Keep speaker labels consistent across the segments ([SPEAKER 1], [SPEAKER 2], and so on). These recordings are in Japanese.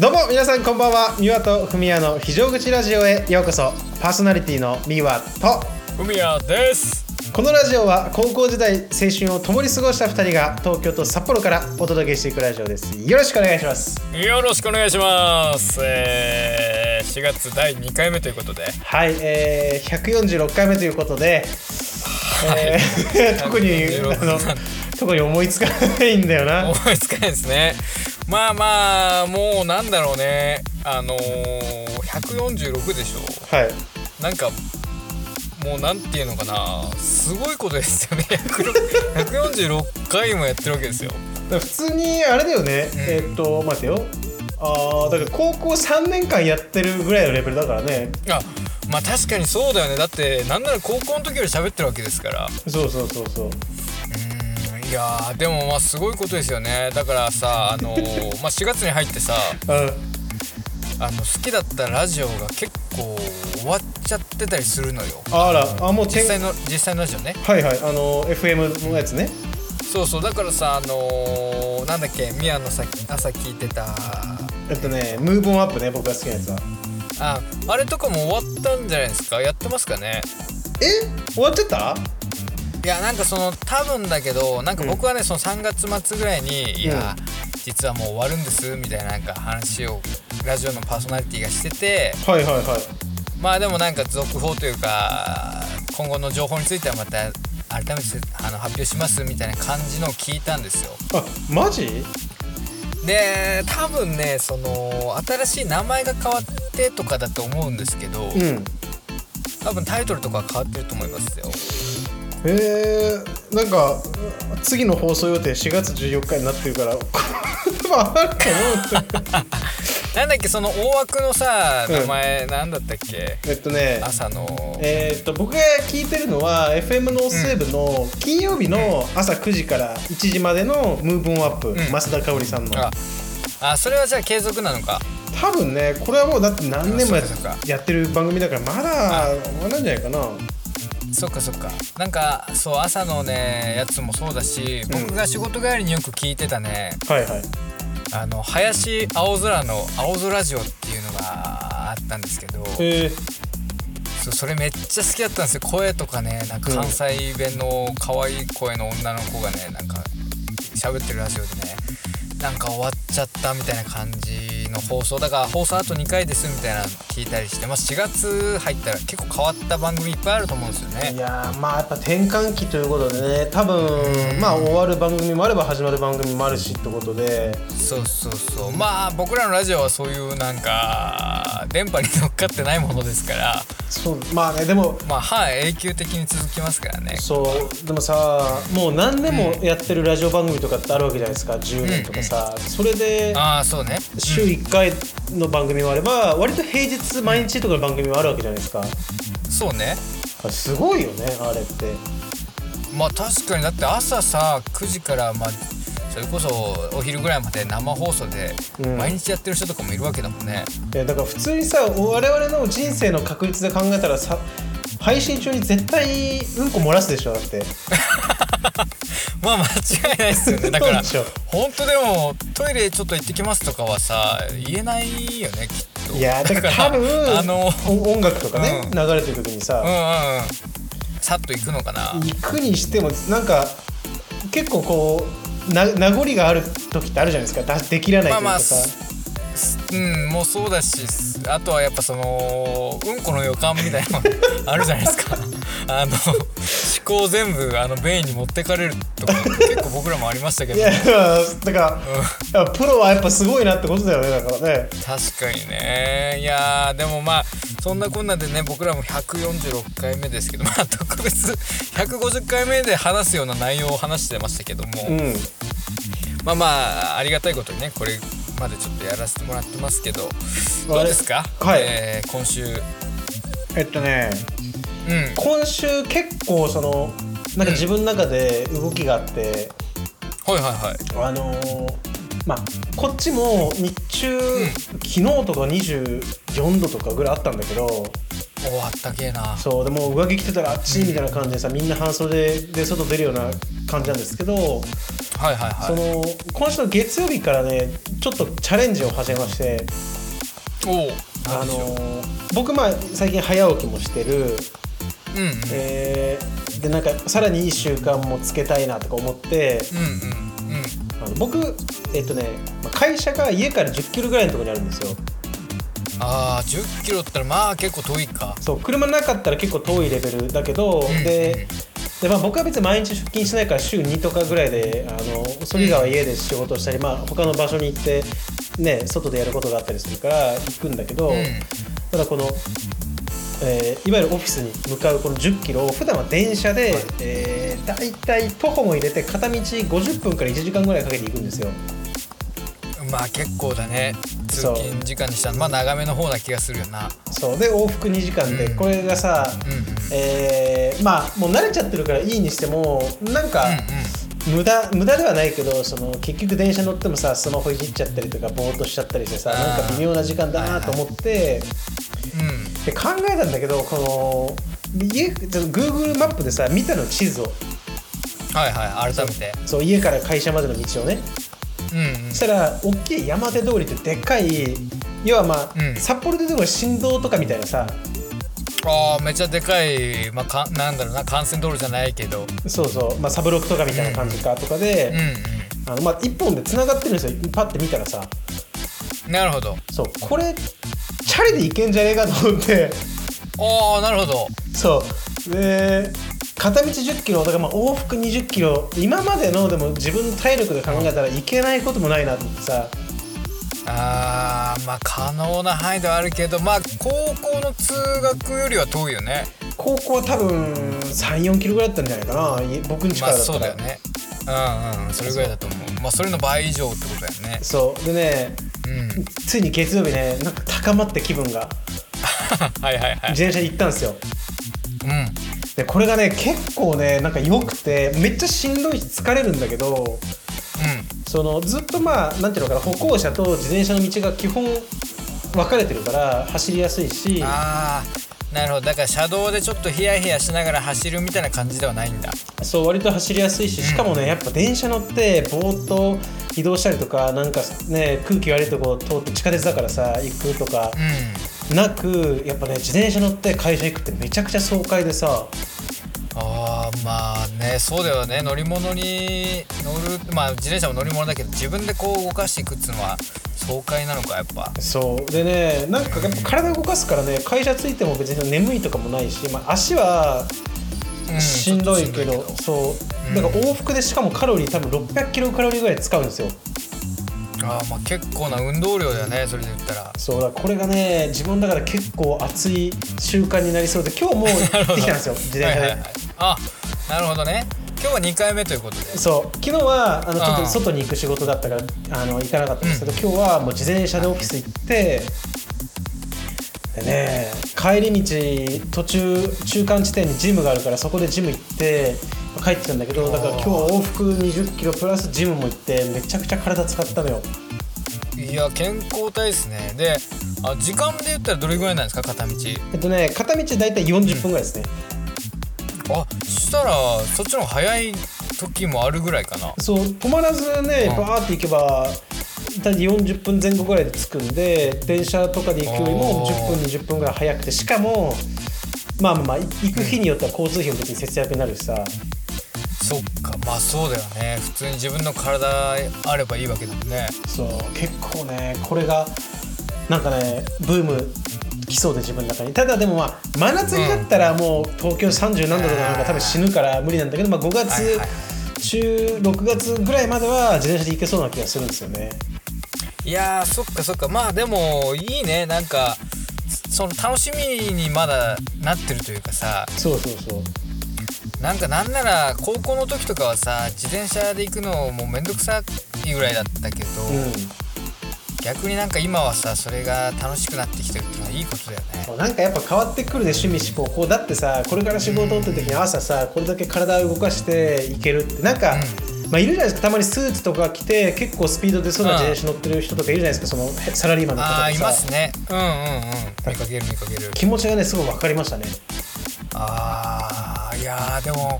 [SPEAKER 1] どうも皆さんこんばんは。三輪とふみやの非常口ラジオへようこそ。パーソナリティの三輪と。
[SPEAKER 2] ふみやです。
[SPEAKER 1] このラジオは高校時代青春を共に過ごした2人が東京と札幌からお届けしていくラジオです。よろしくお願いします。
[SPEAKER 2] よろしくお願いします、えー、4月第2回目ということで。
[SPEAKER 1] はい、えー、146回目ということで、えー 特に
[SPEAKER 2] 146
[SPEAKER 1] あの特に思いつかないんだよな。
[SPEAKER 2] 思いつかないですねまあまあもうなんだろうね。あのー、146でしょ。
[SPEAKER 1] はい。
[SPEAKER 2] なんかもうなんていうのかな。すごいことですよね。146回もやってるわけですよ。
[SPEAKER 1] 普通にあれだよね、
[SPEAKER 2] うん。
[SPEAKER 1] えーっと待てよ。あーだから高校3年間やってるぐらいのレベルだからね。
[SPEAKER 2] あまあ確かにそうだよね。だってなんなら高校の時より喋ってるわけですから。
[SPEAKER 1] そうそうそうそう
[SPEAKER 2] いやーでもまあすごいことですよね。だからさあのーまあ4月に入ってさ
[SPEAKER 1] うん。
[SPEAKER 2] あの好きだったラジオが結構終わっちゃってたりするのよ。
[SPEAKER 1] あらあもう
[SPEAKER 2] 実際の実際のラジオね。
[SPEAKER 1] はいはいあの FM のやつね。
[SPEAKER 2] そうそうだからさあのーなんだっけ宮のさ朝聞いてた。
[SPEAKER 1] えっとねムーブオンアップね僕が好きなやつは。
[SPEAKER 2] ああれとかも終わったんじゃないですか？やってますかね？
[SPEAKER 1] え？終わってた？
[SPEAKER 2] いやなんかその多分だけどなんか僕はね、その3月末ぐらいに、いや実はもう終わるんですみたいななんか話をラジオのパーソナリティがしてて
[SPEAKER 1] はいはいはい。
[SPEAKER 2] まあでもなんか続報というか今後の情報についてはまた改めてあの発表しますみたいな感じのを聞いたんですよ。
[SPEAKER 1] あマジ？
[SPEAKER 2] で多分ねその新しい名前が変わってとかだと思うんですけど、
[SPEAKER 1] うん。
[SPEAKER 2] 多分タイトルとかは変わってると思いますよ
[SPEAKER 1] えー、なんか次の放送予定4月14日になってるから
[SPEAKER 2] なんだっけその大枠のさ
[SPEAKER 1] うん。
[SPEAKER 2] 名前、なんだったっけ？
[SPEAKER 1] えっとね
[SPEAKER 2] 朝の。
[SPEAKER 1] えーっと僕が聞いてるのは FM ノース西部の金曜日の朝9時から1時までのムーブオンアップ、
[SPEAKER 2] ん。
[SPEAKER 1] 増田香織さんの。
[SPEAKER 2] ああそれはじゃあ継続なのか？
[SPEAKER 1] 多分ねこれはもうだって何年もやってる番組だからまだまだなんじゃないかな
[SPEAKER 2] そっかそっか。なんかそう朝のねやつもそうだし
[SPEAKER 1] うん。
[SPEAKER 2] 僕が仕事帰りによく聞いてたね、
[SPEAKER 1] はいはい。
[SPEAKER 2] あの林青空の「青空ジオ」っていうのがあったんですけど。
[SPEAKER 1] えー、
[SPEAKER 2] そうそれめっちゃ好きだったんですよ。声とかねなんか関西弁の可愛い声の女の子がねなんか喋ってるラジオでねなんか終わっちゃったみたいな感じの放送だから放送あと2回ですみたいなの聞いたりして、まあ、4月入ったら結構変わった番組いっぱいあると思うんですよ
[SPEAKER 1] い
[SPEAKER 2] ね。
[SPEAKER 1] やーまあやっぱ転換期ということでね多分まあ終わる番組もあれば始まる番組もあるしってことで。
[SPEAKER 2] そうそうそう。まあ僕らのラジオはそういうなんか電波に乗っかってないものですから。
[SPEAKER 1] そうまあねでも
[SPEAKER 2] まあはい永久的に続きますからね。
[SPEAKER 1] そうでもさもう何年もやってるラジオ番組とかってあるわけじゃないですか。10年とかさ、それで
[SPEAKER 2] ああそうね。
[SPEAKER 1] 週1回の番組もあれば割と平日毎日とかの番組もあるわけじゃないですか。
[SPEAKER 2] そうね。
[SPEAKER 1] すごいよねあれって。
[SPEAKER 2] まあ確かにだって朝さ9時からまあそれこそお昼ぐらいまで生放送で
[SPEAKER 1] うん。
[SPEAKER 2] 毎日やってる人とかもいるわけだもんね、
[SPEAKER 1] いやだから普通にさ我々の人生の確率で考えたらさ配信中に絶対うんこ漏らすでしょだって
[SPEAKER 2] まあ間違いないですよね。だから本当でもトイレちょっと行ってきますとかはさ言えないよねきっと。
[SPEAKER 1] いやだから多分
[SPEAKER 2] あの
[SPEAKER 1] お音楽とかね、
[SPEAKER 2] うん。
[SPEAKER 1] 流れてる時にさ、
[SPEAKER 2] うんうんうん。さっと行くのかな。
[SPEAKER 1] 行くにしてもなんか結構こうな名残がある時ってあるじゃないですか。だできらないというかさ、
[SPEAKER 2] まあまうんもうそうだしあとはやっぱそのうんこの予感みたいなのあるじゃないですか。あの思考全部あの便意に持ってかれるとか 結構僕らもありましたけど。
[SPEAKER 1] いやだから、やっぱプロはやっぱすごいなってことだよねだからね。
[SPEAKER 2] 確かにね。いやーでもまあそんなこんなでね僕らも146回目ですけどまあ特別150回目で話すような内容を話してましたけども、
[SPEAKER 1] うん。
[SPEAKER 2] まあまあありがたいことにねこれまでちょっとやらせてもらってますけどどうですか、
[SPEAKER 1] はい。
[SPEAKER 2] えー今週。
[SPEAKER 1] えっとね
[SPEAKER 2] うん。
[SPEAKER 1] 今週結構そのなんか自分の中で動きがあって、
[SPEAKER 2] はいはいはい。
[SPEAKER 1] あのーまあこっちも日中、昨日とか24度とかぐらいあったんだけど
[SPEAKER 2] 終わったけえな。
[SPEAKER 1] そうでも上着着てたらあっちみたいな感じでさみんな半袖で外出るような感じなんですけど、
[SPEAKER 2] はいはいはい。
[SPEAKER 1] その今週の月曜日からねちょっとチャレンジを始めまして。
[SPEAKER 2] おお
[SPEAKER 1] あの僕まあ最近早起きもしてる、
[SPEAKER 2] うんうん。
[SPEAKER 1] えーでなんかさらにいい習慣もつけたいなとか思って。
[SPEAKER 2] うんうんうん。
[SPEAKER 1] あの僕えっとねまあ会社が家から1 0キロぐらいのところにあるんですよ。
[SPEAKER 2] ああ1 0キロったらまあ結構遠いか。
[SPEAKER 1] そう車なかったら結構遠いレベルだけど、
[SPEAKER 2] うん。
[SPEAKER 1] でで、まあ、僕は別に毎日出勤しないから週2とかぐらいであのそれ以外は家で仕事をしたり、まあ、他の場所に行って、ね、外でやることがあったりするから行くんだけど、
[SPEAKER 2] うん
[SPEAKER 1] ただこの、えーいわゆるオフィスに向かうこの1 0キロを普段は電車で、えー、だいたい徒歩も入れて片道50分から1時間ぐらいかけて行くんですよ。
[SPEAKER 2] まあ結構だね。通勤時間にしたらまあ長めの方な気がするよな。
[SPEAKER 1] そう。で往復2時間で、
[SPEAKER 2] うん。
[SPEAKER 1] これがさ、えーまあもう慣れちゃってるからいいにしてもなんか、無駄無駄ではないけどその結局電車乗ってもさスマホいじっちゃったりとかぼーっとしちゃったりしてさなんか微妙な時間だなと思って、
[SPEAKER 2] うんうん
[SPEAKER 1] で考えたんだけどこの家 Google マップでさ見たの地図を。
[SPEAKER 2] はいはい改めて。
[SPEAKER 1] そう家から会社までの道をね。
[SPEAKER 2] うんうん。
[SPEAKER 1] そしたら大きい山手通りってでっかい要はまあ、
[SPEAKER 2] うん。
[SPEAKER 1] 札幌でいうところ振動とかみたいなさ
[SPEAKER 2] ああめっちゃでかいまあかなんだろうな幹線道路じゃないけど。
[SPEAKER 1] そうそう、まあ、サブロックとかみたいな感じかとか
[SPEAKER 2] うん
[SPEAKER 1] で、
[SPEAKER 2] う
[SPEAKER 1] あのまあ、一本でつながってるんですよ。パッて見たらさ。
[SPEAKER 2] んなるほど。
[SPEAKER 1] そう。これチャリで行けんじゃねえかと思って。
[SPEAKER 2] ああなるほど。
[SPEAKER 1] そう。で片道1 0キロだからまあ往復2 0キロ。今までのでも自分の体力で考えたらいけないこともないなと思ってさ。
[SPEAKER 2] あーまあ可能な範囲ではあるけどまあ高校の通学よりは遠いよね。
[SPEAKER 1] 高校は多分3 4キロぐらいだったんじゃないかな。い僕ん家か
[SPEAKER 2] まあ
[SPEAKER 1] ら。だったら、
[SPEAKER 2] そうだよね。うんうん。それぐらいだと思う。まあそれの倍以上ってことだよね。
[SPEAKER 1] そう。でね
[SPEAKER 2] うん。
[SPEAKER 1] ついに月曜日ねなんか高まって気分が。
[SPEAKER 2] はいはいはい。
[SPEAKER 1] 自転車で行ったんですよ。
[SPEAKER 2] うん。
[SPEAKER 1] でこれがね結構ねなんか良くてめっちゃしんどいし疲れるんだけどそのずっとまあなんていうのかな歩行者と自転車の道が基本分かれてるから走りやすいし。
[SPEAKER 2] うんああなるほど。だから車道でちょっとヒヤヒヤしながら走るみたいな感じではないんだ。
[SPEAKER 1] そう割と走りやすいししかもねやっぱ電車乗ってぼーっと移動したりとかなんかね空気悪いとこ通って地下鉄だからさ行くとか
[SPEAKER 2] うん。
[SPEAKER 1] なくやっぱね自転車乗って会社行くってめちゃくちゃ爽快でさ
[SPEAKER 2] あーまあねそうだよね。乗り物に乗るまあ自転車も乗り物だけど自分でこう動かしていくっつうのは爽快なのかやっぱ。
[SPEAKER 1] そう。でねなんかやっぱ体動かすからね会社着いても別に眠いとかもないし、まあ、足は
[SPEAKER 2] うん
[SPEAKER 1] しんどいけど,、
[SPEAKER 2] ちょっとし
[SPEAKER 1] そう。だから往復でしかもカロリー多分600キロカロリーぐらい使うんですよ。
[SPEAKER 2] あーまあ結構な運動量だよねそれで言ったら。
[SPEAKER 1] そうだこれがね自分だから結構熱い習慣になりそうで今日もう行ってきたんですよ 自転車で、
[SPEAKER 2] はいはいはい、あなるほどね。今日は2回目ということで。
[SPEAKER 1] そう。昨日はあのちょっと外に行く仕事だったからあの行かなかったんですけど、今日はもう自転車でオフィス行ってでね帰り道途中中間地点にジムがあるからそこでジム行って帰ってたんだけどだから今日往復2 0キロプラスジムも行ってめちゃくちゃ体使ったのよ。
[SPEAKER 2] いや健康体ですね。であ時間で言ったらどれぐらいなんですか？片道。
[SPEAKER 1] えっとね片道大体40分ぐらいですね、
[SPEAKER 2] あそしたらそっちの方が早い時もあるぐらいかな。
[SPEAKER 1] そう止まらずね
[SPEAKER 2] うん。
[SPEAKER 1] バーって行けば大体40分前後ぐらいで着くんで電車とかで行くよりも
[SPEAKER 2] あー。
[SPEAKER 1] 10分20分ぐらい早くてしかもまあまあまあ行く日によっては交通費も別に節約になるしさ。
[SPEAKER 2] そっかまあそうだよね。普通に自分の体あればいいわけだもんね。
[SPEAKER 1] そう結構ねこれがなんかねブーム来そうで自分の中に。ただでもまあ真夏になったらもう東京30何度とかなんか多分死ぬから無理なんだけど、まあ、5月、中6月ぐらいまでは自転車で行けそうな気がするんですよね。
[SPEAKER 2] いやーそっかそっか。まあでもいいね。なんかその楽しみにまだなってるというかさ。
[SPEAKER 1] そうそうそう。
[SPEAKER 2] なんかなんなら高校の時とかはさ自転車で行くのもうめんどくさいぐらいだったけど、
[SPEAKER 1] うん
[SPEAKER 2] 逆になんか今はさそれが楽しくなってきてるっていうのはいいことだよね。
[SPEAKER 1] なんかやっぱ変わってくるで趣味思考。こうだってさこれから仕事って時に朝さこれだけ体を動かしていけるって。なんか、まあいるじゃないですか。たまにスーツとか着て結構スピードでそうな自転車乗ってる人とかいるじゃないですか。そのへサラリーマンの方とか
[SPEAKER 2] ああいま
[SPEAKER 1] さ
[SPEAKER 2] すね。うんうんうん。見かける見かける。
[SPEAKER 1] 気持ちがねすごい分かりましたね。
[SPEAKER 2] あーいやーでも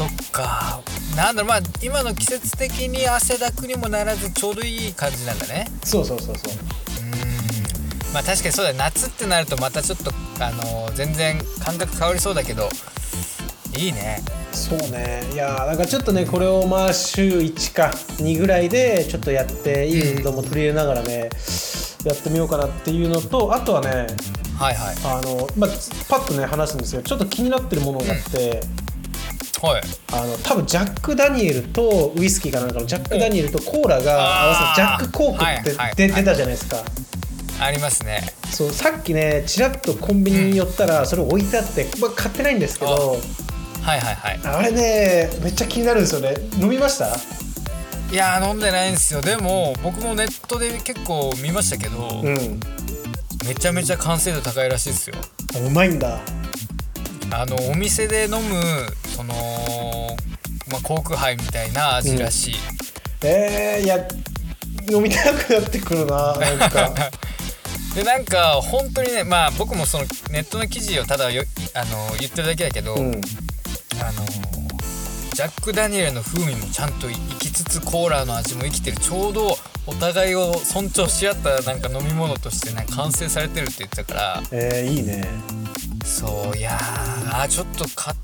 [SPEAKER 2] そっか。なんだろうまあ今の季節的に汗だくにもならずちょうどいい感じなんだね。
[SPEAKER 1] そうそうそうそう。
[SPEAKER 2] うん。まあ確かにそうだよ。夏ってなるとまたちょっとあのー全然感覚変わりそうだけどいいね。
[SPEAKER 1] そうね。いやーなんかちょっとねこれをまあ週1か2ぐらいでちょっとやっていい運動も取り入れながらね、やってみようかなっていうのとあとはね
[SPEAKER 2] はいはい。
[SPEAKER 1] あの、まあ、パッとね話すんですけどちょっと気になってるものがあって、
[SPEAKER 2] はい。
[SPEAKER 1] あの多分ジャック・ダニエルとウイスキーかなんかのジャック・ダニエルとコーラが合わせてジャック・コークって
[SPEAKER 2] はいはい
[SPEAKER 1] で
[SPEAKER 2] はい。
[SPEAKER 1] 出たじゃないですか。
[SPEAKER 2] ありますね。
[SPEAKER 1] そうさっきねちらっとコンビニに寄ったらそれ置いてあって、まあ、買ってないんですけど
[SPEAKER 2] はいはいはい。
[SPEAKER 1] あれねめっちゃ気になるんですよね。飲みました？
[SPEAKER 2] いやー飲んでないんですよ。でも僕もネットで結構見ましたけど、
[SPEAKER 1] うん。
[SPEAKER 2] めちゃめちゃ完成度高いらしいですよ。
[SPEAKER 1] あうまいんだ
[SPEAKER 2] あのお店で飲むそのまあコークハイみたいな味らしい、
[SPEAKER 1] えー、いや飲みたくなってくるななんか。
[SPEAKER 2] でなんか本当にねまあ僕もそのネットの記事をただよあの言ってるだけだけど、
[SPEAKER 1] うん。
[SPEAKER 2] あのジャック・ダニエルの風味もちゃんと生きつつコーラの味も生きてる。ちょうどお互いを尊重し合ったなんか飲み物としてね完成されてるって言ってたから。
[SPEAKER 1] えー、いいね
[SPEAKER 2] そういや。ーちょっと買っ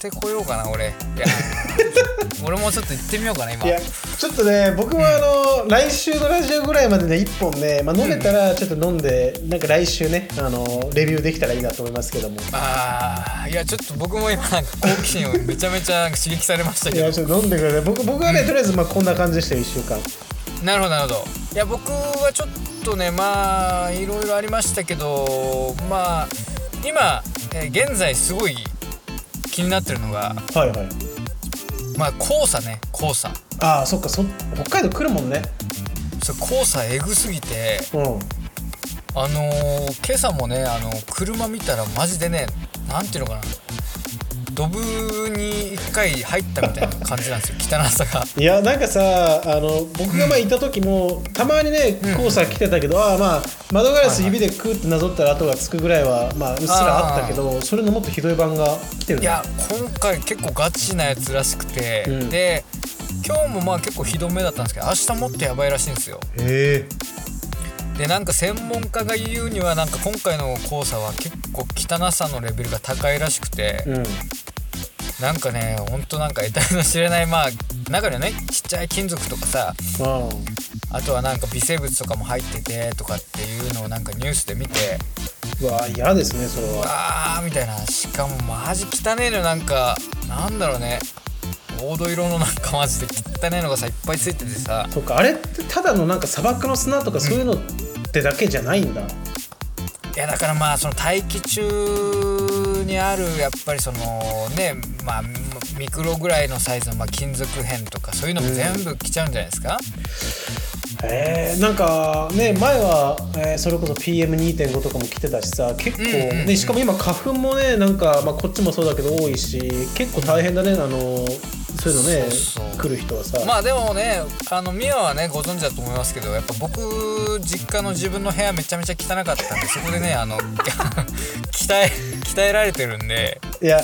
[SPEAKER 2] てこようかな俺。いや。ー 俺もちょっと行ってみようかな今。
[SPEAKER 1] いやちょっとね僕もあの、来週のラジオぐらいまでね1本ね、まあ、飲めたらちょっと飲んで、なんか来週ねあのレビューできたらいいなと思いますけども。
[SPEAKER 2] あーいやちょっと僕も今なんか好奇心をめちゃめちゃ刺激されましたけど。
[SPEAKER 1] いやちょっと飲んでください。僕僕はね、とりあえずまあこんな感じでしたよ1週間。
[SPEAKER 2] なるほどなるほど。いや僕はちょっとねまあいろいろありましたけどまあ今、えー現在すごい気になってるのが
[SPEAKER 1] はいはい。
[SPEAKER 2] まあ黄砂ね黄砂。
[SPEAKER 1] ああそっかそ北海道来るもんね。
[SPEAKER 2] それ黄砂えぐすぎて
[SPEAKER 1] うん。
[SPEAKER 2] あのー今朝もねあの車見たらマジでねなんていうのかなドブに一回入ったみたいな感じなんですよ。汚さが。
[SPEAKER 1] いやなんかさあの僕が前いた時も、たまにね
[SPEAKER 2] うん。
[SPEAKER 1] 黄砂来てたけど、ああまあ窓ガラス指でクーってなぞったら跡がつくぐらいはまあうっすらあったけどそれのもっとひどい版が来てるね
[SPEAKER 2] いや今回結構ガチなやつらしくて、
[SPEAKER 1] うん。
[SPEAKER 2] で今日もまあ結構ひどめだったんですけど明日もっとやばいらしいんですよ。
[SPEAKER 1] へえ
[SPEAKER 2] でなんか専門家が言うにはなんか今回の黄砂は結構汚さのレベルが高いらしくて、
[SPEAKER 1] うん。
[SPEAKER 2] なんかねほんとなんか得体の知れないまあ中にはねちっちゃい金属とかさ
[SPEAKER 1] あ
[SPEAKER 2] あ。とはなんか微生物とかも入っててとかっていうのをなんかニュースで見て
[SPEAKER 1] あうわ嫌ですねそれは。
[SPEAKER 2] あーみたいな。しかもマジ汚ねえのなんかなんだろうね。黄土色のなんかマジで汚ねえのがさいっぱいついててさ。
[SPEAKER 1] そっかあれってただのなんか砂漠の砂とかそういうのってだけじゃないんだ、
[SPEAKER 2] いやだからまあその大気中にあるやっぱりそのねまあミクロぐらいのサイズのまあ金属片とかそういうのも全部来ちゃうんじゃないですか、
[SPEAKER 1] えー、なんかね前は、えーそれこそ PM2.5 とかも来てたしさ結構、
[SPEAKER 2] うんうんうん
[SPEAKER 1] ね、しかも今花粉もねなんか、まあ、こっちもそうだけど多いし結構大変だねあのそういうのね
[SPEAKER 2] そうそう。
[SPEAKER 1] 来る人はさ、
[SPEAKER 2] まあでもねあのミワはねご存知だと思いますけどやっぱ僕実家の自分の部屋めちゃめちゃ汚かったんでそこでね あの鍛え鍛えられてるんで。
[SPEAKER 1] いや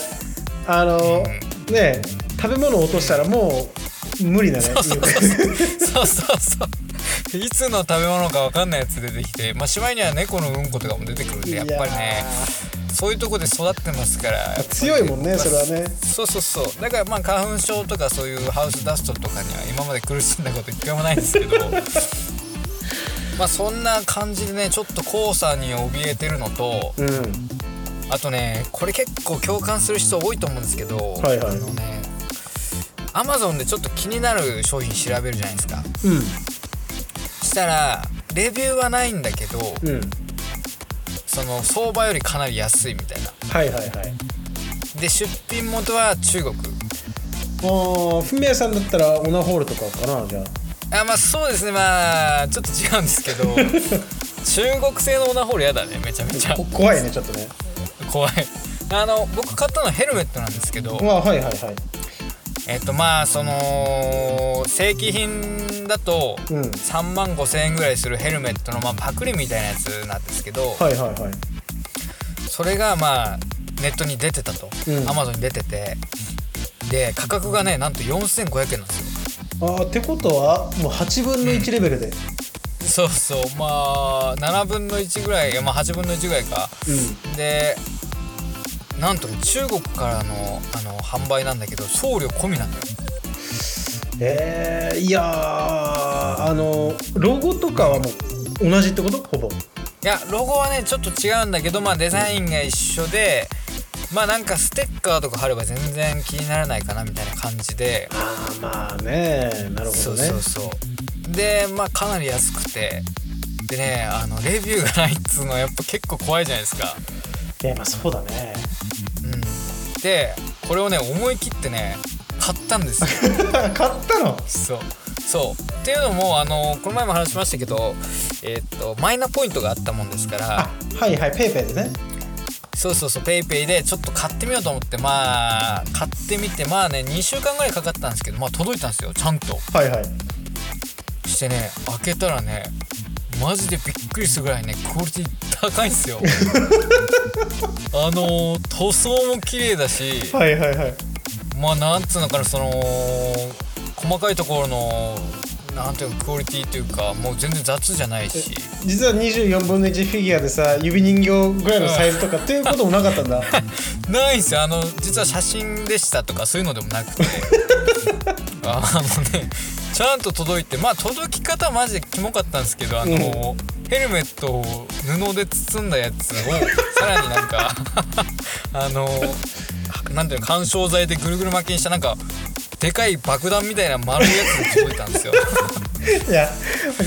[SPEAKER 1] あの、ね食べ物を落としたらもう無理だね。
[SPEAKER 2] そうそうそうそう。いつの食べ物か分かんないやつ出てきてまあしまいには猫のうんことかも出てくるんでやっぱりねそういうとこで育ってますから
[SPEAKER 1] 強いもんねそれはね。
[SPEAKER 2] そうそうそう。だからまあ花粉症とかそういうハウスダストとかには今まで苦しんだこと一回もないんですけど。まあそんな感じでねちょっと黄砂に怯えてるのと
[SPEAKER 1] うん。
[SPEAKER 2] あとねこれ結構共感する人多いと思うんですけど、
[SPEAKER 1] はいはい。
[SPEAKER 2] あのねアマゾンでちょっと気になる商品調べるじゃないですか。
[SPEAKER 1] うん。
[SPEAKER 2] したらレビューはないんだけど
[SPEAKER 1] うん
[SPEAKER 2] その相場よりかなり安いみたいな。
[SPEAKER 1] はいはいはい。
[SPEAKER 2] で出品元は中国。
[SPEAKER 1] ああフミヤさんだったらオナホールとかかなじゃあ。
[SPEAKER 2] あまあそうですね。まあちょっと違うんですけど 中国製のオナホールやだねめちゃめちゃ。
[SPEAKER 1] こ怖いねちょっとね。
[SPEAKER 2] 怖い。あの僕買ったのはヘルメットなんですけど
[SPEAKER 1] あはいはいはい
[SPEAKER 2] えっとまあその正規品だと
[SPEAKER 1] うん。
[SPEAKER 2] 3万5千円ぐらいするヘルメットの、まあ、パクリみたいなやつなんですけど、
[SPEAKER 1] はいはいはい。
[SPEAKER 2] それがまあネットに出てたと、
[SPEAKER 1] うん。
[SPEAKER 2] アマゾンに出てて。で価格がねなんと4500円なんですよ。
[SPEAKER 1] あーってことはもう8分の1レベルで。
[SPEAKER 2] そうそう。まあ7分の1ぐらいまあ8分の1ぐらいか。
[SPEAKER 1] うん。
[SPEAKER 2] でなんとね中国からのあの販売なんだけど送料込みなんだよ。
[SPEAKER 1] えー、いやーあのロゴとかはもう同じってこと？ほぼ。
[SPEAKER 2] いやロゴはねちょっと違うんだけどまあデザインが一緒でまあなんかステッカーとか貼れば全然気にならないかなみたいな感じで。
[SPEAKER 1] ああまあね。なるほ
[SPEAKER 2] そう
[SPEAKER 1] どね。
[SPEAKER 2] そうそうでまあかなり安くて。でねあのレビューがないっつうのはやっぱ結構怖いじゃないですか。
[SPEAKER 1] いやまあそうだね。
[SPEAKER 2] うん。でこれをね思い切ってね買ったんですよ。
[SPEAKER 1] 買ったの？
[SPEAKER 2] そう。そう。っていうのもあのこの前も話しましたけどえーっとマイナポイントがあったもんですから。
[SPEAKER 1] あはいはいペイペイでね。
[SPEAKER 2] そうそうそうペイペイでちょっと買ってみようと思ってまあ買ってみてまあね2週間ぐらいかかったんですけどまあ届いたんですよちゃんと。
[SPEAKER 1] はいはい。
[SPEAKER 2] してね開けたらねマジでびっくりするぐらいねクオリティ高いんですよ。あの塗装も綺麗だし
[SPEAKER 1] はいはいはい。
[SPEAKER 2] まあなんつうのかなその細かいところのなんていうかクオリティというかもう全然雑じゃないし。
[SPEAKER 1] 実は24分の1フィギュアでさ指人形ぐらいのサイズとか っていうこともなかったんだ。
[SPEAKER 2] ないんですよ。あの実は写真でしたとかそういうのでもなくて。あのねちゃんと届いてまあ届き方マジでキモかったんですけどあの、ヘルメットを布で包んだやつを さらになんかあのなんていうの緩衝材でぐるぐる巻きにしたなんかでかい爆弾みたいな丸いやつが届いたんですよ。
[SPEAKER 1] いや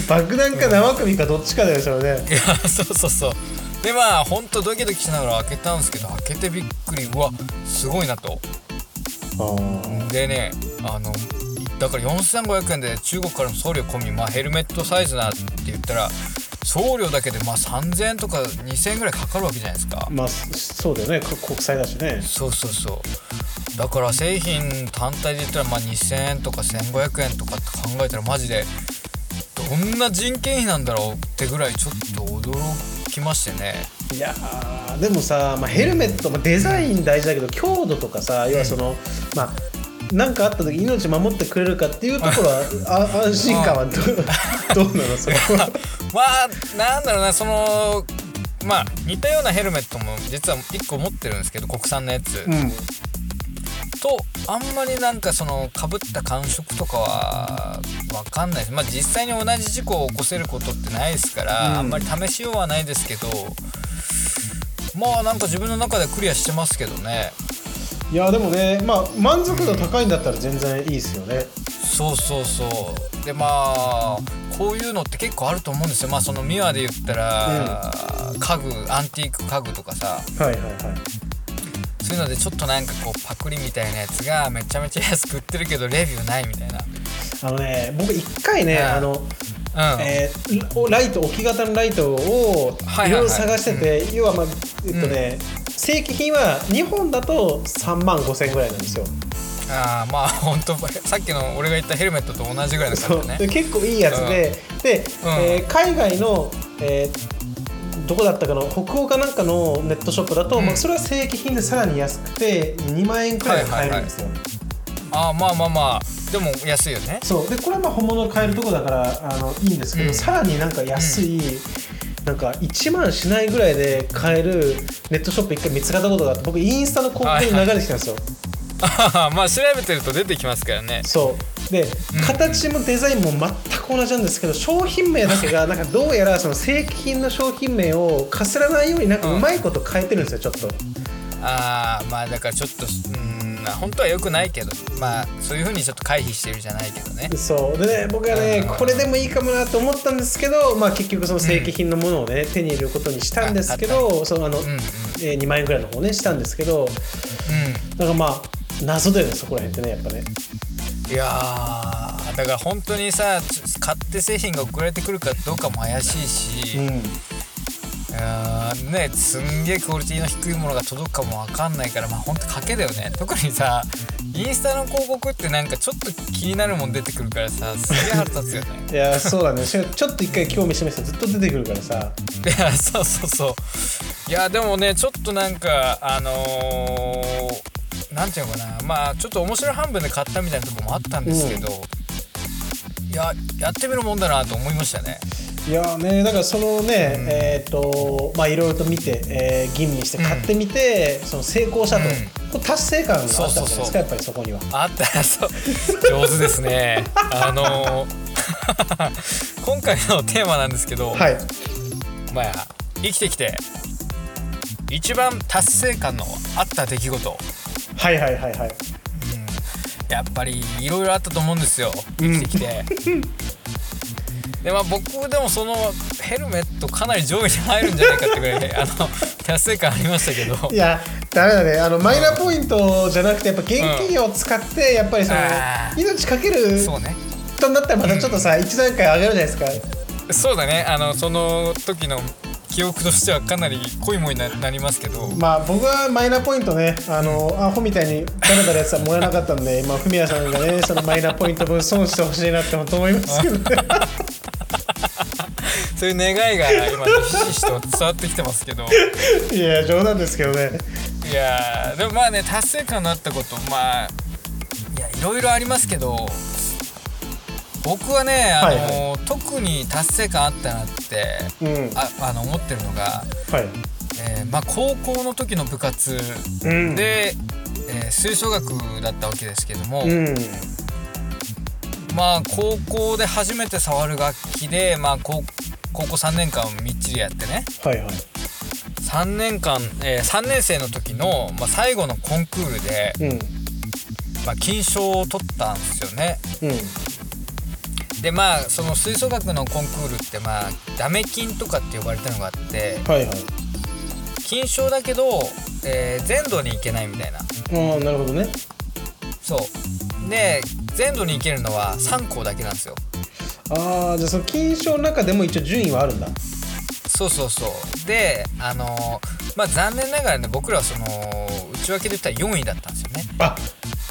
[SPEAKER 1] 爆弾か生首かどっちかだよそれね
[SPEAKER 2] いやそうそうそう。でまあほんとドキドキしながら開けたんですけど開けてびっくりうわすごいなと。でねあのだから4500円で中国からの送料込み、まあ、ヘルメットサイズなって言ったら送料だけでまあ3000円とか2000円ぐらいかかるわけじゃないですか。
[SPEAKER 1] まあそうだよね。こ国際だしね。
[SPEAKER 2] そうそうそう。だから製品単体で言ったらまあ2000円とか1500円とかって考えたらマジでどんな人件費なんだろうってぐらいちょっと驚きましてね。
[SPEAKER 1] いやーでもさ、まあ、ヘルメット、まあ、デザイン大事だけど強度とかさ要はその、まあ何かあった時命守ってくれるかっていうところはあ安心感はどう どうなの？それは
[SPEAKER 2] まあなんだろうなそのまあ似たようなヘルメットも実は1個持ってるんですけど国産のやつ、
[SPEAKER 1] うん。
[SPEAKER 2] とあんまりなんかそのかぶった感触とかは分かんないです。まあ実際に同じ事故を起こせることってないですから、
[SPEAKER 1] うん。
[SPEAKER 2] あんまり試しようはないですけどまあなんか自分の中でクリアしてますけどね
[SPEAKER 1] いやでもねまあ満足度高いんだったら全然いいですよね。
[SPEAKER 2] そうそうそう。でまあこういうのって結構あると思うんですよ。まあそのミワで言ったら、家具アンティーク家具とかさ。
[SPEAKER 1] はいはいはい。
[SPEAKER 2] そういうのでちょっとなんかこうパクリみたいなやつがめちゃめちゃ安く売ってるけどレビューないみたいな。
[SPEAKER 1] あのね僕一回ね、
[SPEAKER 2] うん。
[SPEAKER 1] あの
[SPEAKER 2] うん、
[SPEAKER 1] えーライト置き型のライトを
[SPEAKER 2] はいはいはい。
[SPEAKER 1] いろいろ探してて、要はまあえっとね、正規品は日本だと3万5千円ぐらいなんですよ。
[SPEAKER 2] ああまあ本当さっきの俺が言ったヘルメットと同じぐらいの感じだね。
[SPEAKER 1] で結構いいやつで、で、
[SPEAKER 2] うん。
[SPEAKER 1] えー海外の、えーどこだったかな北欧かなんかのネットショップだと、
[SPEAKER 2] うん。
[SPEAKER 1] まあ、それは正規品でさらに安くて2万円くらいで買えるんですよ、
[SPEAKER 2] ああまあまあまあ。でも安いよね。
[SPEAKER 1] そう。でこれはまあ本物買えるとこだからあのいいんですけど、
[SPEAKER 2] うん。
[SPEAKER 1] さらになんか安い、なんか1万しないぐらいで買えるネットショップ一回見つかったことがあって僕インスタの広告に流れてきたんですよ、
[SPEAKER 2] ああまあ調べてると出てきますからね。
[SPEAKER 1] そう。で、
[SPEAKER 2] うん。
[SPEAKER 1] 形もデザインも全く同じなんですけど商品名だけが なんかどうやらその正規品の商品名をかすらないようになんかうまいこと変えてるんですよちょっと。
[SPEAKER 2] ああまあだからちょっとうん本当は良くないけどまあそういうふうにちょっと回避してるじゃないけどね。
[SPEAKER 1] そう。でね僕はね
[SPEAKER 2] うん。
[SPEAKER 1] これでもいいかもなと思ったんですけど、まあ、結局その正規品のものをね、手に入れることにしたんですけどそのあの、
[SPEAKER 2] うんうん。
[SPEAKER 1] えー2万円ぐらいの方ねしたんですけど
[SPEAKER 2] うん。
[SPEAKER 1] だからまあ謎だよねそこら辺ってねやっぱね。
[SPEAKER 2] いやーだから本当にさち買って製品が送られてくるかどうかも怪しいし、
[SPEAKER 1] うん
[SPEAKER 2] あーねすんげえクオリティの低いものが届くかもわかんないからまあほんと賭けだよね。特にさインスタの広告ってなんかちょっと気になるもん出てくるからさすげえ腹立つよね。
[SPEAKER 1] いやそうだね。しちょっと一回興味示すとずっと出てくるからさ。
[SPEAKER 2] いやそうそうそう。いやでもねちょっとなんかあのーなんていうのかな。まあちょっと面白い半分で買ったみたいなとこもあったんですけど、いややってみるもんだなと思いましたね
[SPEAKER 1] いやねだからそのね、えっ、とまあいろいろと見て、えー吟味して買ってみて、その成功したと、
[SPEAKER 2] うん。
[SPEAKER 1] 達成感があったんじゃないですか
[SPEAKER 2] そうそうそう。
[SPEAKER 1] やっぱりそこには。
[SPEAKER 2] あった。そう。上手ですね。あの 今回のテーマなんですけど、
[SPEAKER 1] はい。
[SPEAKER 2] まあ生きてきて一番達成感のあった出来事。
[SPEAKER 1] はいはいはいはい。
[SPEAKER 2] やっぱりいろいろあったと思うんですよ。生きてきて、でまあ僕でもそのヘルメットかなり上位に入るんじゃないかってぐらい あの達成感ありましたけど。
[SPEAKER 1] いやダメだね。あのマイナポイントじゃなくてやっぱ現金を使ってやっぱりその、
[SPEAKER 2] あー。
[SPEAKER 1] 命かける
[SPEAKER 2] そうね。
[SPEAKER 1] となったらまたちょっとさ、一段階上がるじゃないですか。
[SPEAKER 2] そうだね。あのその時の記憶としてはかなり濃いものにななりますけど。
[SPEAKER 1] まあ僕はマイナポイントねあのアホみたいにダラダラやつはもらえなかったんで今フミヤさんがねそのマイナポイント分損してほしいなって本当思いますけどね
[SPEAKER 2] そういう願いが今ひしひしと伝わってきてますけど。
[SPEAKER 1] いや冗談ですけどね。
[SPEAKER 2] いやーでもまあね達成感のあったことまあいやいろいろありますけど僕はねあの、
[SPEAKER 1] はい。
[SPEAKER 2] 特に達成感あったなって
[SPEAKER 1] うん。
[SPEAKER 2] ああの思ってるのが、
[SPEAKER 1] はい。
[SPEAKER 2] えーまあ、高校の時の部活
[SPEAKER 1] うん。
[SPEAKER 2] で、えー吹奏楽だったわけですけども、
[SPEAKER 1] うん。
[SPEAKER 2] まあ高校で初めて触る楽器で、まあ、高高校3年間みっちりやってね。
[SPEAKER 1] はいはい。
[SPEAKER 2] 3年間、え3年生の時の、まあ、最後のコンクールで、
[SPEAKER 1] うん。
[SPEAKER 2] まあ、金賞を取ったんですよね。
[SPEAKER 1] うん。
[SPEAKER 2] でまあその吹奏楽のコンクールってまあダメ金とかって呼ばれたのがあって
[SPEAKER 1] はいはい。
[SPEAKER 2] 金賞だけど、えー全土に行けないみたいな。
[SPEAKER 1] ああなるほどね。
[SPEAKER 2] そう。で全土に行けるのは3校だけなんですよ
[SPEAKER 1] ああじゃあその金賞の中でも一応順位はあるんだ。
[SPEAKER 2] そうそうそう。であのーまあ残念ながらね僕らはその内訳で言ったら4位だったんですよね。
[SPEAKER 1] あ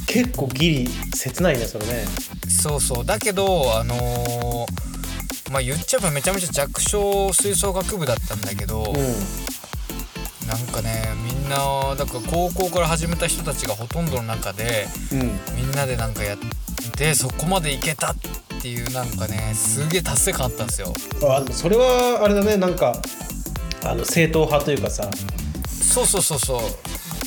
[SPEAKER 1] 結構ギリ切ないねそれね。
[SPEAKER 2] そうそう。だけどあのーまあ言っちゃえばめちゃめちゃ弱小吹奏楽部だったんだけど、
[SPEAKER 1] う
[SPEAKER 2] なんかねみんなだから高校から始めた人たちがほとんどの中で
[SPEAKER 1] んうん。
[SPEAKER 2] みんなでなんかやってそこまでいけたっていうなんかねすげえ達成感あったんですよ。
[SPEAKER 1] あそれはあれだね。なんかあの正統派というかさ。
[SPEAKER 2] そうそうそうそ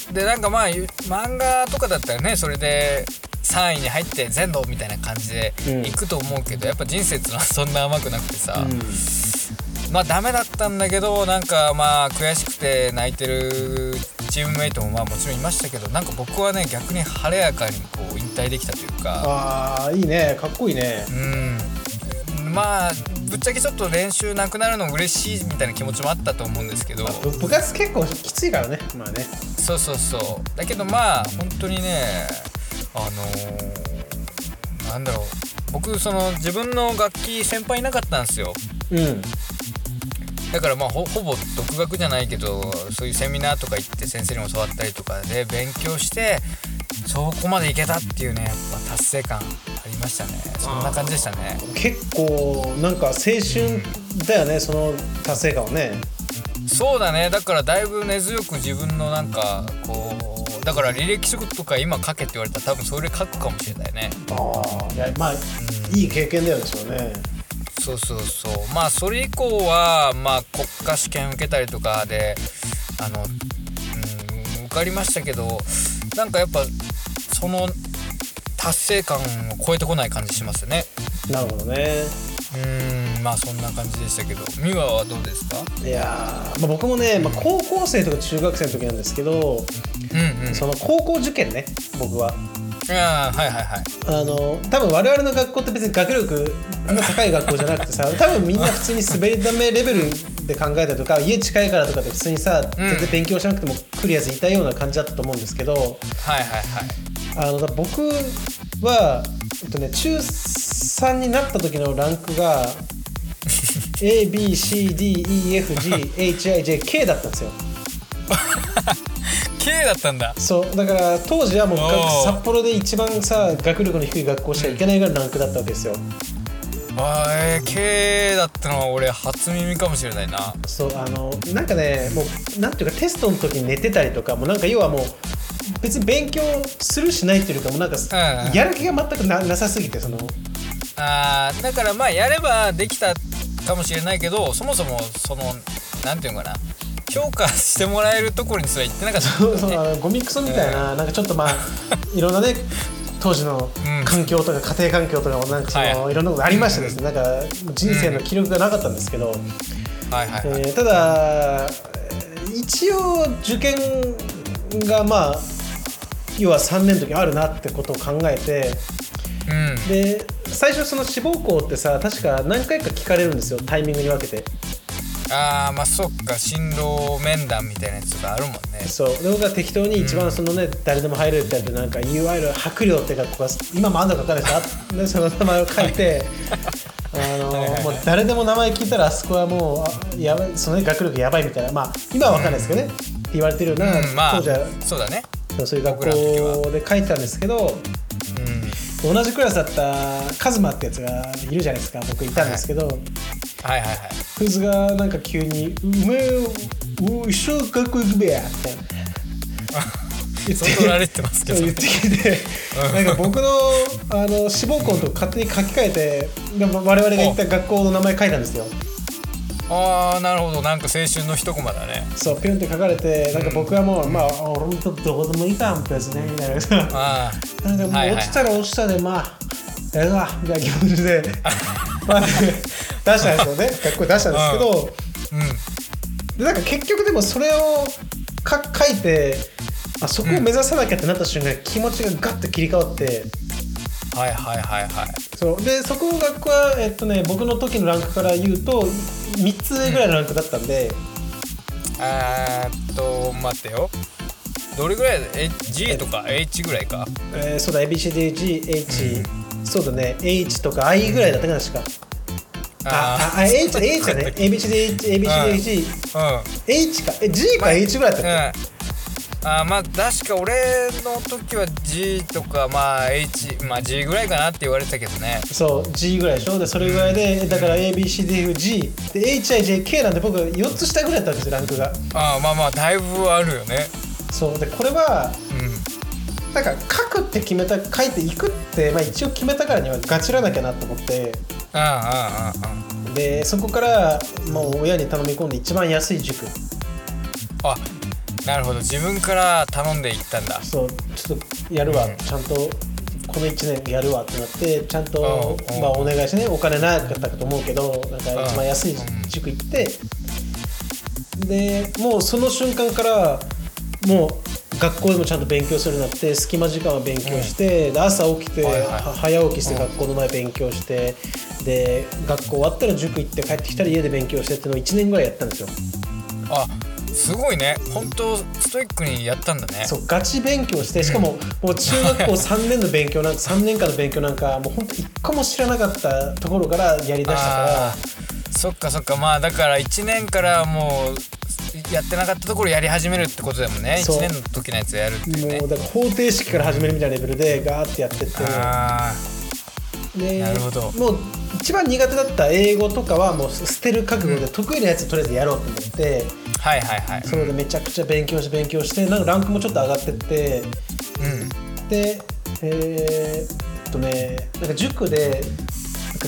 [SPEAKER 2] う。でなんかまあゆ漫画とかだったらねそれで3位に入って全土みたいな感じで
[SPEAKER 1] うん。
[SPEAKER 2] いくと思うけど、やっぱ人生ってのはそんな甘くなくてさ、
[SPEAKER 1] う
[SPEAKER 2] まあダメだったんだけどなんかまあ悔しくて泣いてるチームメイトもまあもちろんいましたけどなんか僕はね逆に晴れやかにこう引退できたというか。
[SPEAKER 1] ああいいね。かっこいいね。
[SPEAKER 2] うん。まあぶっちゃけちょっと練習なくなるの嬉しいみたいな気持ちもあったと思うんですけど。
[SPEAKER 1] ぶ部活結構きついからね。まあね。
[SPEAKER 2] そうそうそう。だけどまあ本当にねあのーなんだろう。僕その自分の楽器先輩いなかったんですよ。
[SPEAKER 1] うん
[SPEAKER 2] だからまあほほぼ独学じゃないけどそういうセミナーとか行って先生に教わったりとかで勉強してそこまでいけたっていうねやっぱ達成感ありましたね。そんな感じでしたね。
[SPEAKER 1] 結構なんか青春だよねその達成感はね。
[SPEAKER 2] そうだね。だからだいぶ根強く自分のなんかこうだから履歴書とか今書けって言われたら多分それ書くかもしれないね。
[SPEAKER 1] ああいやまあいい経験だよねそれね
[SPEAKER 2] そうそうそう。まあそれ以降はまあ国家試験受けたりとかであの、うん、受かりましたけどなんかやっぱその達成感を超えてこない感じしますね。
[SPEAKER 1] なるほどね。
[SPEAKER 2] うんまあそんな感じでしたけど。美和はどうですか？
[SPEAKER 1] いやー、まあ、僕もね、まあ、高校生とか中学生の時なんですけど
[SPEAKER 2] うんうん。
[SPEAKER 1] その高校受験ね僕はい
[SPEAKER 2] やはいはいはい。
[SPEAKER 1] あの多分我々の学校って別に学力の高い学校じゃなくてさ 多分みんな普通に滑り止めレベルで考えたりとか家近いからとかで普通にさ全然勉強しなくても来るやついたような感じだったと思うんですけど
[SPEAKER 2] はいはいはい。
[SPEAKER 1] あのだ僕は、えっとね、中3になった時のランクが ABCDEFGHIJK だったんですよ
[SPEAKER 2] K だったんだ。
[SPEAKER 1] そうだから当時はもう札幌で一番さ学力の低い学校しか行けないぐらいのランクだったわけですよ。
[SPEAKER 2] あーえー K だったのは俺初耳かもしれないな。
[SPEAKER 1] そうあのなんかねもうなんていうかテストの時に寝てたりとかもうなんか要はもう別に勉強するしないっていうかもなんか、
[SPEAKER 2] うんうん。
[SPEAKER 1] やる気が全くななさすぎてその
[SPEAKER 2] あーだからまあやればできたかもしれないけどそもそもそのなんていうのかな評価してもらえるところにすら行ってなかった。
[SPEAKER 1] そうそうゴミクソみたいな、なんかちょっとまあ いろんなね当時の
[SPEAKER 2] うん。
[SPEAKER 1] 環境とか家庭環境とかもなんかその、、
[SPEAKER 2] はい。
[SPEAKER 1] ろんなことありましてですね、なんか人生の記録がなかったんですけど、
[SPEAKER 2] はいはいはい、
[SPEAKER 1] えーただ一応受験がまあ要は3年の時あるなってことを考えて
[SPEAKER 2] うん。
[SPEAKER 1] で最初その志望校ってさ確か何回か聞かれるんですよタイミングに分けて
[SPEAKER 2] ああまあそっか進路面談みたいなやつがあるもんね。
[SPEAKER 1] そう。で僕が適当に一番そのね、誰でも入れるってやつでなんかいわゆる白陵って学校が今もあんのか分かんないですけ その名前を書いてあのもう誰でも名前聞いたらあそこはもうあやばいその、ね、学力やばいみたいな。まあ今は分かんないですけどね、って言われてるような、
[SPEAKER 2] うん。まあ
[SPEAKER 1] 当時は。
[SPEAKER 2] そうだね。
[SPEAKER 1] そういう学校で書いてたんですけど
[SPEAKER 2] うん
[SPEAKER 1] 同じクラスだったカズマってやつがいるじゃないですか。僕いたんですけど、
[SPEAKER 2] はいはい。はい
[SPEAKER 1] こいつがなんか急に「お前お一緒に学校行くべや」みたいな。言って。
[SPEAKER 2] られてますけど
[SPEAKER 1] 言ってきてなんか僕のあの志望校のとこ勝手に書き換えて我々が行った学校の名前書いたんですよ
[SPEAKER 2] ああなるほど。なんか青春の一コマだね。
[SPEAKER 1] そうピュンって書かれてなんか僕はもう、まあ俺もどこでもいいかんですねみたいな。さ
[SPEAKER 2] あ
[SPEAKER 1] なんかもう
[SPEAKER 2] はいはい
[SPEAKER 1] 落ちたら落ちたでまあやるわみたいな気持ちで。まあ、ね、出したんですよね。学校に出したんですけど、
[SPEAKER 2] あうん。
[SPEAKER 1] でなんか結局でもそれをか書いてあそこを目指さなきゃってなった瞬間、気持ちがガッと切り替わって
[SPEAKER 2] はいはいはいはい。
[SPEAKER 1] そう。でそこの学校は、えっとね、僕の時のランクから言うと3つ上ぐらいのランクだったんで、
[SPEAKER 2] えーっと待ってよ。どれぐらい？だえ G とか H ぐらいか？
[SPEAKER 1] えーそうだ。ABCDGH、そうだね。H とか I ぐらいだったかな確か、あああ H, H だね。ABCDH ABCDG、
[SPEAKER 2] うん。
[SPEAKER 1] H か。え G か H ぐらいだったっけ、
[SPEAKER 2] うんあーまあ確か俺の時は G とかまあ H まあ G ぐらいかなって言われてたけどね。
[SPEAKER 1] そう G ぐらいでしょ？でそれぐらいでだから ABCDFG で HIJK なんで僕4つ下ぐらいだったんですよランクが
[SPEAKER 2] あーまあまあだいぶあるよね。
[SPEAKER 1] そうでこれは
[SPEAKER 2] うん。
[SPEAKER 1] なんか書くって決めた書いていくって、まあ、一応決めたからにはガチらなきゃなと思って。
[SPEAKER 2] ああああ
[SPEAKER 1] でそこからもう親に頼み込んで一番安い塾。
[SPEAKER 2] ああなるほど。自分から頼んでいったんだ。
[SPEAKER 1] そうちょっとやるわ、
[SPEAKER 2] うん。
[SPEAKER 1] ちゃんとこの1年やるわってなってちゃんと、
[SPEAKER 2] うん。
[SPEAKER 1] まあ、お願いしてねお金なかったかと思うけどなんか一番安い
[SPEAKER 2] うん。
[SPEAKER 1] 塾行って、でもうその瞬間からもう学校でもちゃんと勉強するようになって隙間時間は勉強して、で朝起きて、早起きして学校の前勉強して、で学校終わったら塾行って帰ってきたら家で勉強してっていうのを1年ぐらいやったんですよ。
[SPEAKER 2] あすごいね。本当ストイックにやったんだね。
[SPEAKER 1] そうガチ勉強してしかももう中学校3年の勉強なんか3年間の勉強なんかもう本当一個も知らなかったところからやりだしたから。
[SPEAKER 2] そっかそっか。まあだから1年からもうやってなかったところやり始めるってことだもんね。
[SPEAKER 1] そう。
[SPEAKER 2] 1年の時のやつやるっていうね。
[SPEAKER 1] もうだから方程式から始めるみたいなレベルでガーってやってって。
[SPEAKER 2] あ
[SPEAKER 1] で
[SPEAKER 2] なるほど。
[SPEAKER 1] もう一番苦手だった英語とかはもう捨てる覚悟で得意なやつとりあえずやろうと思って、
[SPEAKER 2] ーはいはいはい。
[SPEAKER 1] それでめちゃくちゃ勉強して勉強してなんかランクもちょっと上がってって
[SPEAKER 2] うん。
[SPEAKER 1] でえーっとねなんか塾でなんか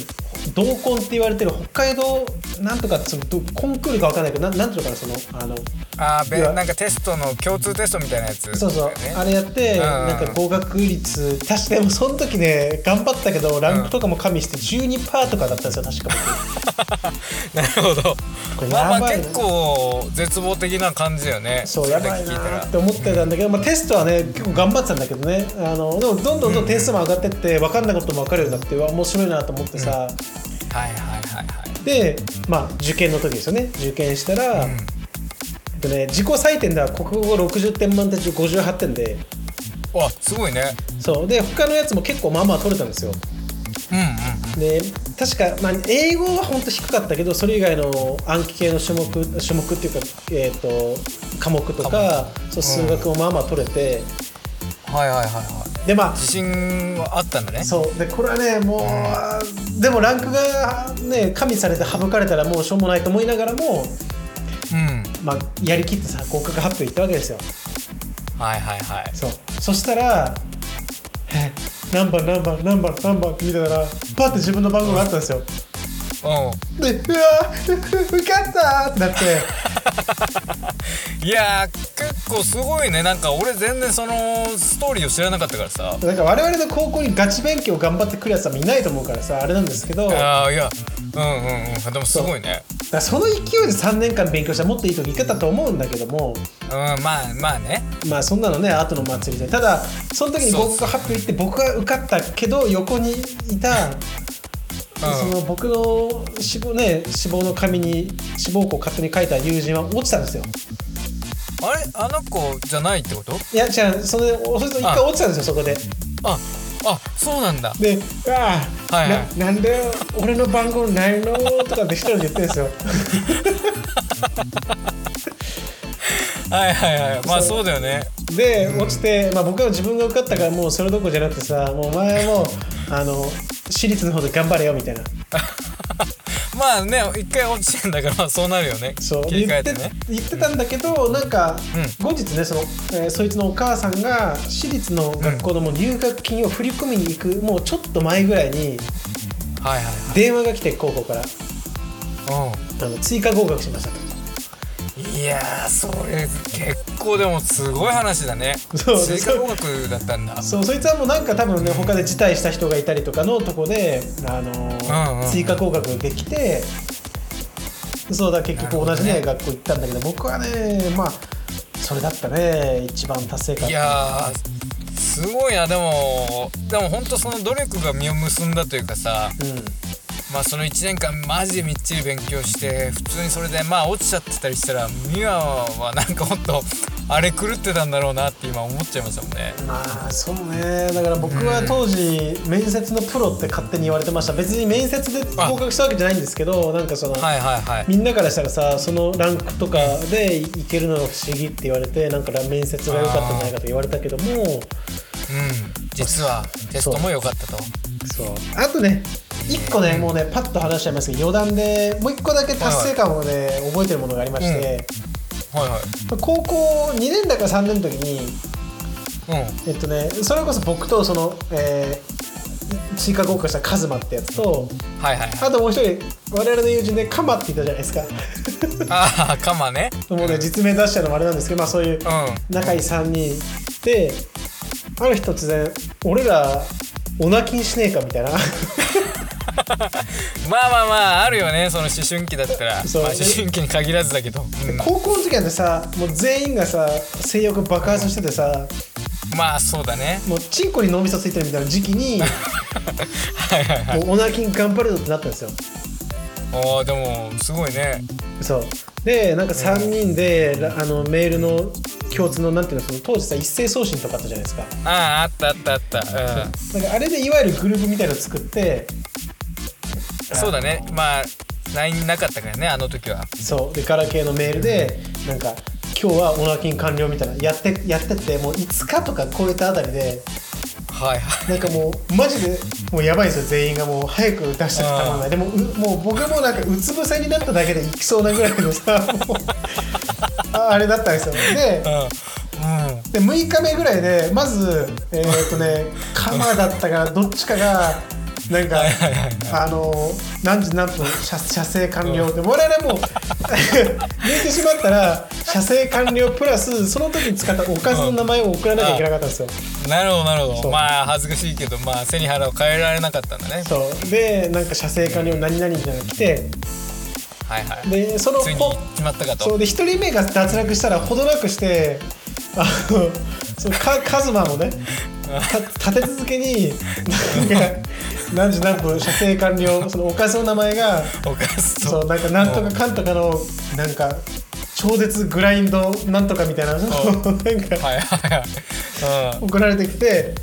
[SPEAKER 1] 同梱って言われてる北海道なんとかそのどコンクールかわかんないけどなんなんていうのかなそのあの
[SPEAKER 2] あーべ
[SPEAKER 1] いや。
[SPEAKER 2] なんかテストの共通テストみたいなやつ。
[SPEAKER 1] そうそう、あれやって、
[SPEAKER 2] うん
[SPEAKER 1] なんか合格率確かでもその時ね頑張ったけどランクとかも加味して12%とかだったんですよ確か
[SPEAKER 2] なるほど。
[SPEAKER 1] これ
[SPEAKER 2] まあまあ結構絶望的な感じだよね。
[SPEAKER 1] 僕そうやばいなって思ってたんだけど、まあ、テストはね結構頑張ってたんだけどね。あのでもどんどんどん点数も上がってって分かんないことも分かるようになって面白いなと思ってさ、
[SPEAKER 2] はいはいはいはい。
[SPEAKER 1] でまあ受験の時ですよね。受験したら、
[SPEAKER 2] うん
[SPEAKER 1] えっとね、自己採点では国語60点満点中58点で。
[SPEAKER 2] わすごいね。
[SPEAKER 1] そう。で他のやつも結構まあまあ取れたんですよ。
[SPEAKER 2] うんうん
[SPEAKER 1] で確か、まあ、英語は本当低かったけどそれ以外の暗記系の種目種目っていうか、えー、と科目とかそう数学もまあまあ取れて、
[SPEAKER 2] はいはいはいはい。
[SPEAKER 1] でまあ
[SPEAKER 2] 自信はあったんだね。
[SPEAKER 1] そう。でこれはねもう、でもランクがね加味されて省かれたらもうしょうもないと思いながらも、
[SPEAKER 2] うん
[SPEAKER 1] まあ、やりきってさ合格発表行ったわけですよ。
[SPEAKER 2] はいはいはい。
[SPEAKER 1] そう。そしたら「え何番何番何番何番」って見てたらパッて自分の番号があったんですよ
[SPEAKER 2] う
[SPEAKER 1] でうわー 受かったってなって。
[SPEAKER 2] ん いやー結構すごいね。なんか俺全然そのストーリーを知らなかったからさ。
[SPEAKER 1] なんか我々の高校にガチ勉強頑張ってくるやつはもいないと思うからさあれなんですけど。
[SPEAKER 2] ああいや。うんうんうん。でもすごいね。
[SPEAKER 1] らその勢いで3年間勉強したらもっといい時行けたと思うんだけども。
[SPEAKER 2] うんまあまあね。
[SPEAKER 1] まあそんなのね後の祭りで。ただその時に僕が発表行って僕が受かったけど横にいたその僕の死亡ね死亡の紙に死亡校を勝手に書いた友人は落ちたんですよ。
[SPEAKER 2] あれ？あの子じゃないってこと？
[SPEAKER 1] いや違う。それそれと一回落ちたんですよそこで。
[SPEAKER 2] ああそうなんだ。
[SPEAKER 1] で「ああ、
[SPEAKER 2] はいはい。
[SPEAKER 1] ななんで俺の番号ないの?」とかって一人で言ってるんですよ
[SPEAKER 2] はいはいはい。まあそうだよね。
[SPEAKER 1] で落ちて、まあ、僕は自分が受かったからもうそれどころじゃなくてさもうお前はもうあの私立の方で頑張れよみたいな。
[SPEAKER 2] まあね一回落ちてんだからまあそうなるよね。
[SPEAKER 1] そう。
[SPEAKER 2] 切り替
[SPEAKER 1] 言って
[SPEAKER 2] えてね。
[SPEAKER 1] 言ってたんだけどなんか、
[SPEAKER 2] う
[SPEAKER 1] 後日ねその、えーそいつのお母さんが私立の学校のもう入学金を振り込みに行くもうちょっと前ぐらいに
[SPEAKER 2] はいはい
[SPEAKER 1] 電話が来て高校から。
[SPEAKER 2] は
[SPEAKER 1] あの追加合格しましたと。
[SPEAKER 2] いやーそれ結構でもすごい話だね。
[SPEAKER 1] そう
[SPEAKER 2] 追加合格だったんだ。
[SPEAKER 1] そうそいつはもうなんか多分ね他で辞退した人がいたりとかのとこで、あのー
[SPEAKER 2] うんうん
[SPEAKER 1] 追加合格できてそうだ結局同じね。
[SPEAKER 2] なるほ
[SPEAKER 1] 学校行ったんだけど僕はねまあそれだったね一番達成感。
[SPEAKER 2] いやーすごいな。でもでも本当その努力が実を結んだというかさ
[SPEAKER 1] うん
[SPEAKER 2] まあその1年間マジでみっちり勉強して普通にそれでまあ落ちちゃってたりしたらミワはなんかほんとあれ狂ってたんだろうなって今思っちゃいましたもんね。
[SPEAKER 1] まあそうね。だから僕は当時面接のプロって勝手に言われてました。別に面接で合格したわけじゃないんですけどなんかその、
[SPEAKER 2] はいはいはい。
[SPEAKER 1] みんなからしたらさそのランクとかでいけるのが不思議って言われてなんか面接が良かったんじゃないかと言われたけども
[SPEAKER 2] うん。実はテストも良かったと。
[SPEAKER 1] そう。あとね1個ねもうねパッと話しちゃいますけど余談でもう1個だけ達成感をね覚えてるものがありまして、
[SPEAKER 2] はいはい。
[SPEAKER 1] 高校2年だか3年の時に
[SPEAKER 2] うん。
[SPEAKER 1] えっとねそれこそ僕とその、えー追加合格したカズマってやつと
[SPEAKER 2] はいはいはい。
[SPEAKER 1] あともう一人我々の友人でカマって言ったじゃないですか。
[SPEAKER 2] ああカマね。
[SPEAKER 1] もうね実名出しちゃうのもあれなんですけどまあそういう
[SPEAKER 2] うん。
[SPEAKER 1] 仲いい3人である日突然俺らオナキンしねえかみたいな
[SPEAKER 2] まあまあまああるよねその思春期だったら。まあ、思春期に限らずだけど、うん。
[SPEAKER 1] 高校の時なんてさもう全員がさ性欲爆発しててさ
[SPEAKER 2] まあそうだね。
[SPEAKER 1] もうチンコに脳みそついてるみたいな時期に
[SPEAKER 2] はいはいはい。
[SPEAKER 1] もうオナキン頑張るぞってなったんですよ。
[SPEAKER 2] ああでもすごいね。
[SPEAKER 1] そう。でなんか3人で、らあのメールの共通のなんていうのその当時さ一斉送信とかあったじゃないですか。
[SPEAKER 2] あああったあったあった。うん。
[SPEAKER 1] なんかあれでいわゆるグループみたいのを作って
[SPEAKER 2] そうだね。まあ LINE なかったからねあの時は。
[SPEAKER 1] そう。でガラケーのメールでなんか今日はオナキン完了みたいな。やってやっててもう5日とか超えたあたりで
[SPEAKER 2] はいはい。
[SPEAKER 1] なんかもうマジでもうやばいんですよ。全員がもう早く出したくてたまらないでもうもう僕もなんかうつ伏せになっただけでいきそうなぐらいのさ ああれだったんですよ。で
[SPEAKER 2] うん。うん。
[SPEAKER 1] で6日目ぐらいでまずえーっとねカマだったかどっちかがなんかあの何時何分射射精完了って我々もう抜いてしまったら射精完了プラスその時に使ったおかずの名前を送らなきゃいけなかったんですよ。
[SPEAKER 2] なるほどなるほど。まあ恥ずかしいけどまあ背に腹を変えられなかったんだね。
[SPEAKER 1] そう。でなんか射精完了何々みたいなのが来て
[SPEAKER 2] はいはい。
[SPEAKER 1] でその
[SPEAKER 2] つい決まったかと。
[SPEAKER 1] そうで1人目が脱落したらほどなくしてあのそのカカズマもねた立て続けになんか何時何分射精完了そのおかずの名前が
[SPEAKER 2] おかずと。
[SPEAKER 1] そうなんかなんとかかんとかのなんか超絶グラインドなんとかみたいななんか
[SPEAKER 2] はいはいはい。うん。
[SPEAKER 1] 送られてきて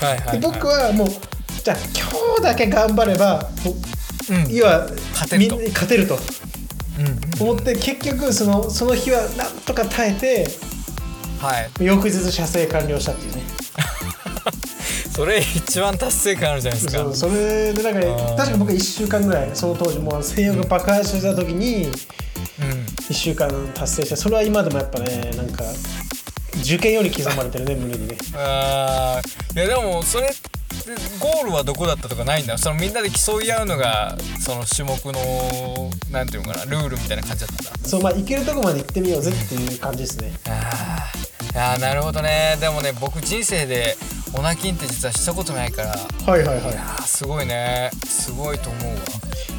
[SPEAKER 2] はいはいはい。
[SPEAKER 1] で僕はもうじゃあ今日だけ頑張ればもう
[SPEAKER 2] うん。
[SPEAKER 1] 要は
[SPEAKER 2] 勝てると。
[SPEAKER 1] 勝てると。
[SPEAKER 2] うん
[SPEAKER 1] 思って結局そのその日はなんとか耐えて
[SPEAKER 2] はい。
[SPEAKER 1] 翌日射精完了したっていうね
[SPEAKER 2] それ一番達成感あるじゃないですか。
[SPEAKER 1] それでなんか確か僕1週間ぐらいその当時もう性欲が爆発した時に
[SPEAKER 2] うん。
[SPEAKER 1] 1週間達成してそれは今でもやっぱねなんか受験より刻まれてるね胸にね。
[SPEAKER 2] あー。いやでもそれゴールはどこだったとかないんだ？そのみんなで競い合うのがその種目のなんていうのかなルールみたいな感じだったんだ。
[SPEAKER 1] そうまあ行けるとこまで行ってみようぜっていう感じですね。
[SPEAKER 2] あー。あーなるほどね。でもね僕人生でオナキンって実はしたことないから。
[SPEAKER 1] はいはいはい。
[SPEAKER 2] あーすごいね。すごいと思うわ。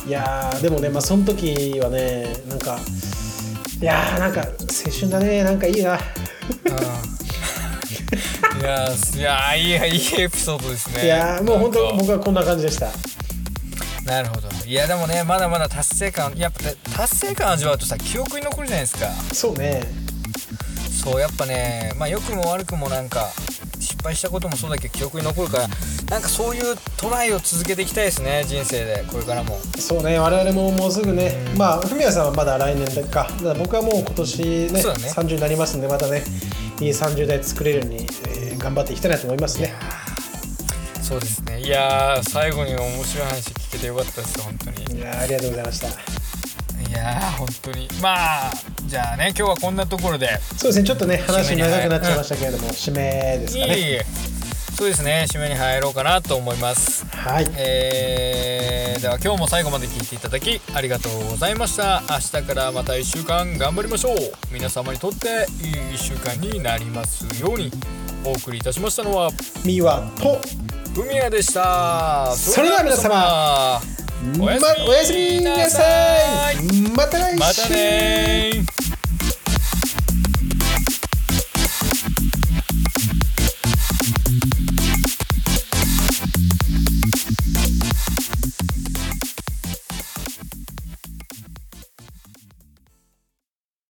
[SPEAKER 1] いやーでもねまあその時はねなんかいやーなんか青春だね。なんかいいな。
[SPEAKER 2] うん。いやーいやーいいやいいエピソードですね。
[SPEAKER 1] いやーもう本当僕はこんな感じでした。
[SPEAKER 2] なるほど。いやでもねまだまだ達成感やっぱ達成感味わうとさ記憶に残るじゃないですか。
[SPEAKER 1] そうね。
[SPEAKER 2] そうやっぱねまあ良くも悪くもなんか失敗したこともそうだけど記憶に残るからなんかそういうトライを続けていきたいですね人生でこれからも。
[SPEAKER 1] そうね我々ももうすぐねまあ文也さんはまだ来年だか。だから僕はもう今年ね
[SPEAKER 2] ね。
[SPEAKER 1] 30になりますんでまたねいい30代作れるように、えー頑張っていきたいなと思いますね。
[SPEAKER 2] そうですね。いやー最後に面白い話聞けてよかったです本当に。
[SPEAKER 1] いやーありがとうございました。
[SPEAKER 2] いやー本当に。まあじゃあね今日はこんなところで。
[SPEAKER 1] そうですねちょっとね話長くなっちゃいましたけれども、締めですかね。
[SPEAKER 2] いえいえ。そうですね締めに入ろうかなと思います。
[SPEAKER 1] はい。
[SPEAKER 2] えー、では今日も最後まで聞いていただきありがとうございました。明日からまた1週間頑張りましょう。皆様にとっていい1週間になりますようにお送りいたしましたのは
[SPEAKER 1] ミワと
[SPEAKER 2] ふみやでした。
[SPEAKER 1] それでは皆様
[SPEAKER 2] おやすみ。
[SPEAKER 1] なさい。また来週